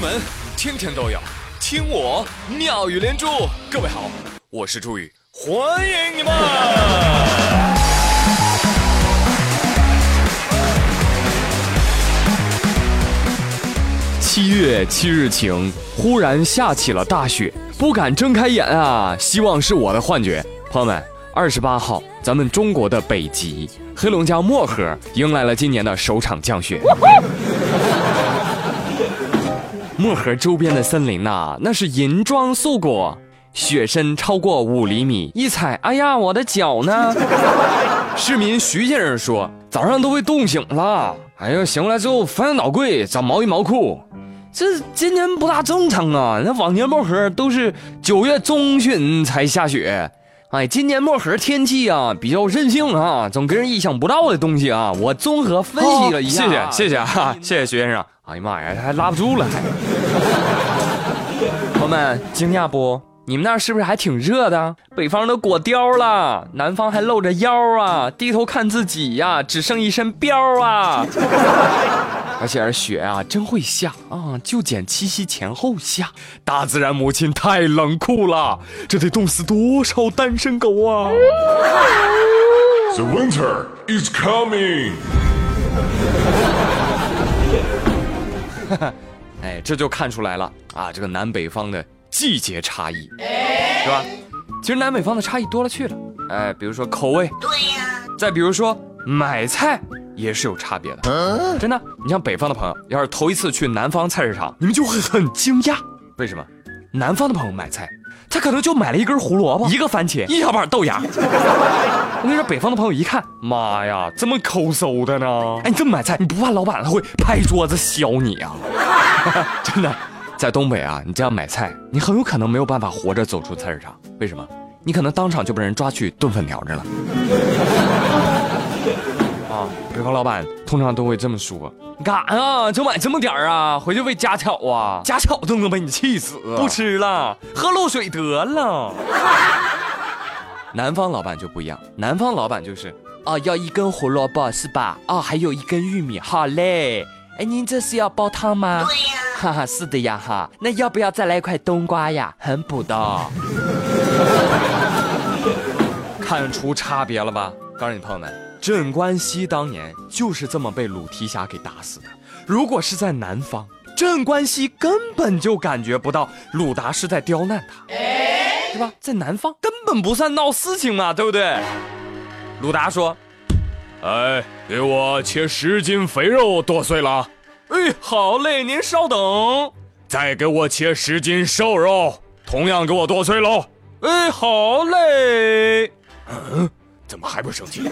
门天天都有听我妙语连珠。各位好，我是朱宇，欢迎你们。七月七日晴，忽然下起了大雪，不敢睁开眼啊！希望是我的幻觉。朋友们，二十八号，咱们中国的北极黑龙江漠河迎来了今年的首场降雪。漠河周边的森林呐，那是银装素裹，雪深超过五厘米，一踩，哎呀，我的脚呢！市民徐先生说，早上都被冻醒了，哎呦，醒过来之后翻倒柜找毛衣毛裤，这今年不大正常啊！那往年漠河都是九月中旬才下雪，哎，今年漠河天气啊比较任性啊，总给人意想不到的东西啊！我综合分析了一下，谢谢谢谢啊，谢谢徐先生。哎呀妈呀，他还拉不住了，还。朋友们，惊讶不？你们那儿是不是还挺热的？北方都裹貂了，南方还露着腰啊！低头看自己呀，只剩一身膘啊！而且这雪啊，真会下啊，就捡七夕前后下。大自然母亲太冷酷了，这得冻死多少单身狗啊！The winter is coming. 哎，这就看出来了啊！这个南北方的季节差异，是吧？其实南北方的差异多了去了。哎，比如说口味，对呀。再比如说买菜也是有差别的，真的。你像北方的朋友，要是头一次去南方菜市场，你们就会很惊讶。为什么？南方的朋友买菜。他可能就买了一根胡萝卜，一个番茄，一小把豆芽。我跟你说，北方的朋友一看，妈呀，这么抠搜的呢？哎，你这么买菜，你不怕老板他会拍桌子削你啊？真的，在东北啊，你这样买菜，你很有可能没有办法活着走出菜市场。为什么？你可能当场就被人抓去炖粉条去了。啊，北方老板通常都会这么说。干啊！就买这么点儿啊？回去喂家巧啊！家巧都能被你气死！不吃了，喝露水得了。南方老板就不一样，南方老板就是哦，要一根胡萝卜是吧？哦，还有一根玉米，好嘞。哎，您这是要煲汤吗？对呀。哈哈，是的呀哈。那要不要再来一块冬瓜呀？很补的。看出差别了吧？告诉你朋友们。镇关西当年就是这么被鲁提辖给打死的。如果是在南方，镇关西根本就感觉不到鲁达是在刁难他，是吧？在南方根本不算闹事情嘛，对不对？鲁达说：“哎，给我切十斤肥肉剁碎了。”哎，好嘞，您稍等。再给我切十斤瘦肉，同样给我剁碎喽。哎，好嘞。嗯。怎么还不生气？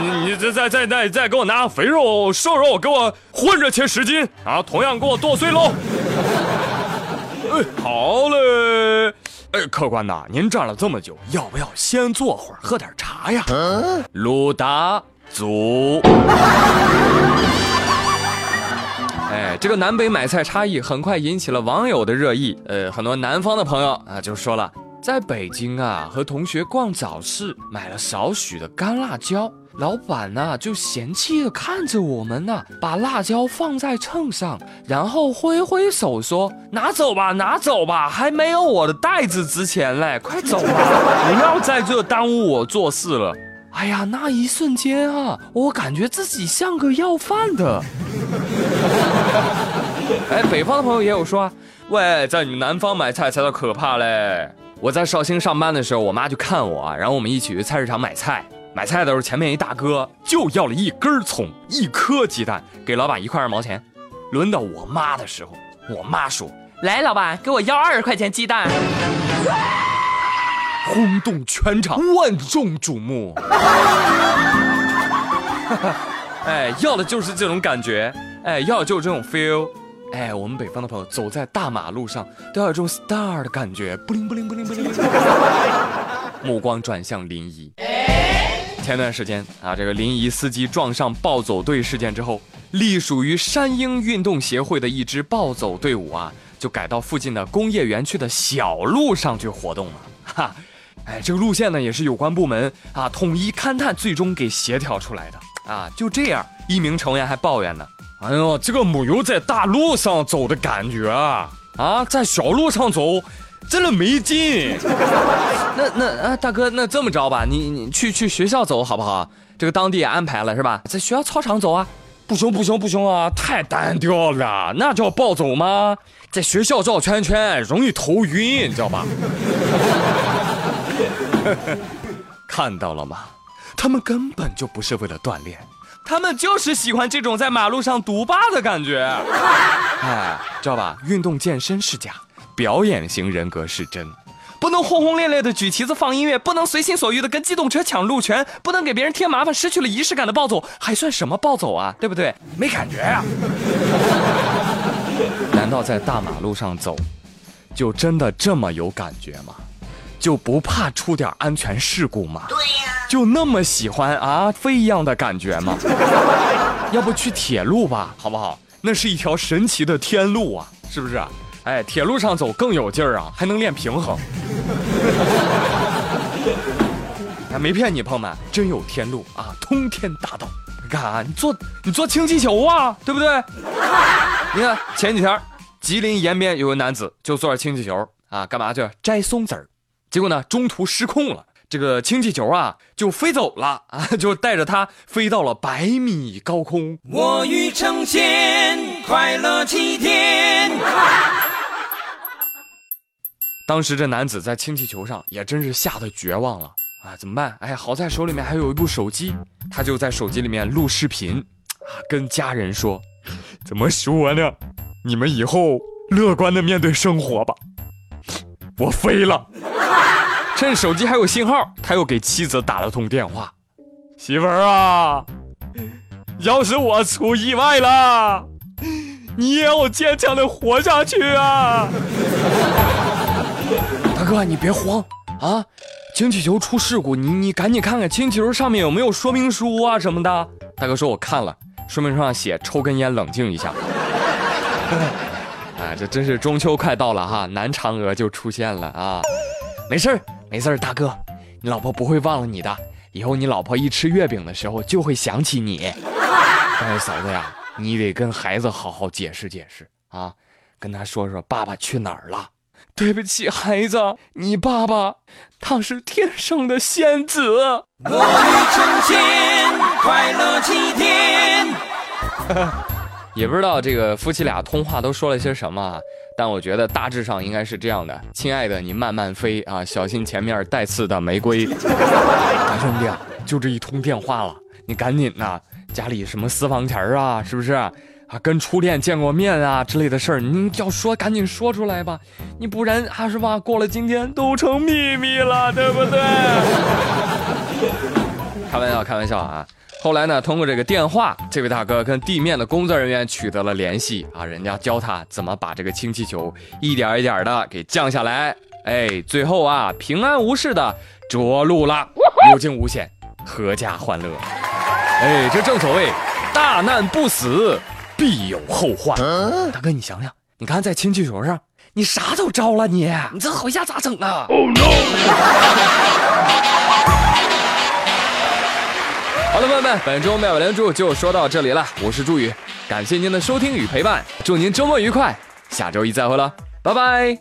你你再再再再再给我拿肥肉瘦肉，给我混着切十斤啊！同样给我剁碎喽。哎，好嘞。哎，客官呐，您站了这么久，要不要先坐会儿喝点茶呀？鲁达祖。哎，这个南北买菜差异很快引起了网友的热议。呃，很多南方的朋友啊就说了。在北京啊，和同学逛早市，买了少许的干辣椒。老板呢就嫌弃的看着我们呢，把辣椒放在秤上，然后挥挥手说：“拿走吧，拿走吧，还没有我的袋子值钱嘞，快走吧，不要在这耽误我做事了。”哎呀，那一瞬间啊，我感觉自己像个要饭的。哎，北方的朋友也有说：“喂，在你们南方买菜才叫可怕嘞。”我在绍兴上班的时候，我妈就看我，然后我们一起去菜市场买菜。买菜的时候，前面一大哥就要了一根葱、一颗鸡蛋，给老板一块二毛钱。轮到我妈的时候，我妈说：“来，老板，给我要二十块钱鸡蛋。”轰动全场，万众瞩目。哎，要的就是这种感觉，哎，要的就是这种 feel。哎，我们北方的朋友走在大马路上都要有这种 star 的感觉，不灵不灵不灵不灵。目光转向临沂。前段时间啊，这个临沂司机撞上暴走队事件之后，隶属于山鹰运动协会的一支暴走队伍啊，就改到附近的工业园区的小路上去活动了。哈，哎，这个路线呢也是有关部门啊统一勘探，最终给协调出来的。啊，就这样，一名成员还抱怨呢。哎呦，这个没有在大路上走的感觉啊！啊，在小路上走，真的没劲。那那啊，大哥，那这么着吧，你你去去学校走好不好？这个当地也安排了是吧？在学校操场走啊？不行不行不行啊，太单调了，那叫暴走吗？在学校绕圈圈容易头晕，你知道吧？看到了吗？他们根本就不是为了锻炼。他们就是喜欢这种在马路上独霸的感觉，哎，知道吧？运动健身是假，表演型人格是真，不能轰轰烈烈的举旗子放音乐，不能随心所欲的跟机动车抢路权，不能给别人添麻烦，失去了仪式感的暴走，还算什么暴走啊？对不对？没感觉呀？难道在大马路上走，就真的这么有感觉吗？就不怕出点安全事故吗？对呀。就那么喜欢啊飞一样的感觉吗？要不去铁路吧，好不好？那是一条神奇的天路啊，是不是？哎，铁路上走更有劲儿啊，还能练平衡。哎，没骗你，朋友们，真有天路啊，通天大道。你看啊，你坐你坐氢气球啊，对不对？你看前几天，吉林延边有个男子就坐着氢气球啊，干嘛去摘松子儿，结果呢中途失控了。这个氢气球啊，就飞走了啊，就带着它飞到了百米高空。我欲成仙快乐七天。当时这男子在氢气球上也真是吓得绝望了啊！怎么办？哎，好在手里面还有一部手机，他就在手机里面录视频，啊，跟家人说：“怎么说呢？你们以后乐观的面对生活吧，我飞了。”趁手机还有信号，他又给妻子打了通电话：“媳妇儿啊，要是我出意外了，你也要坚强的活下去啊！”大哥，你别慌啊！氢气球出事故，你你赶紧看看氢气球上面有没有说明书啊什么的。大哥说：“我看了，说明书上写抽根烟冷静一下。”啊，这真是中秋快到了哈，南嫦娥就出现了啊！没事儿。没事儿，大哥，你老婆不会忘了你的。以后你老婆一吃月饼的时候就会想起你。但是嫂子呀，你得跟孩子好好解释解释啊，跟他说说爸爸去哪儿了。对不起，孩子，你爸爸他是天生的仙子。我欲成仙，快乐七天。也不知道这个夫妻俩通话都说了些什么，但我觉得大致上应该是这样的：亲爱的，你慢慢飞啊，小心前面带刺的玫瑰。大兄弟啊，就这一通电话了，你赶紧呐，家里什么私房钱啊，是不是啊？跟初恋见过面啊之类的事儿，你要说赶紧说出来吧，你不然啊是吧？过了今天都成秘密了，对不对？开玩笑，开玩笑啊。后来呢，通过这个电话，这位大哥跟地面的工作人员取得了联系啊，人家教他怎么把这个氢气球一点一点的给降下来，哎，最后啊平安无事的着陆了，有惊无险，阖家欢乐。哎，这正所谓大难不死，必有后患。大哥，你想想，你看在氢气球上，你啥都招了，你你这回家咋整啊？Oh no！友们，本周妙语连珠就说到这里了。我是朱宇，感谢您的收听与陪伴，祝您周末愉快，下周一再会了，拜拜。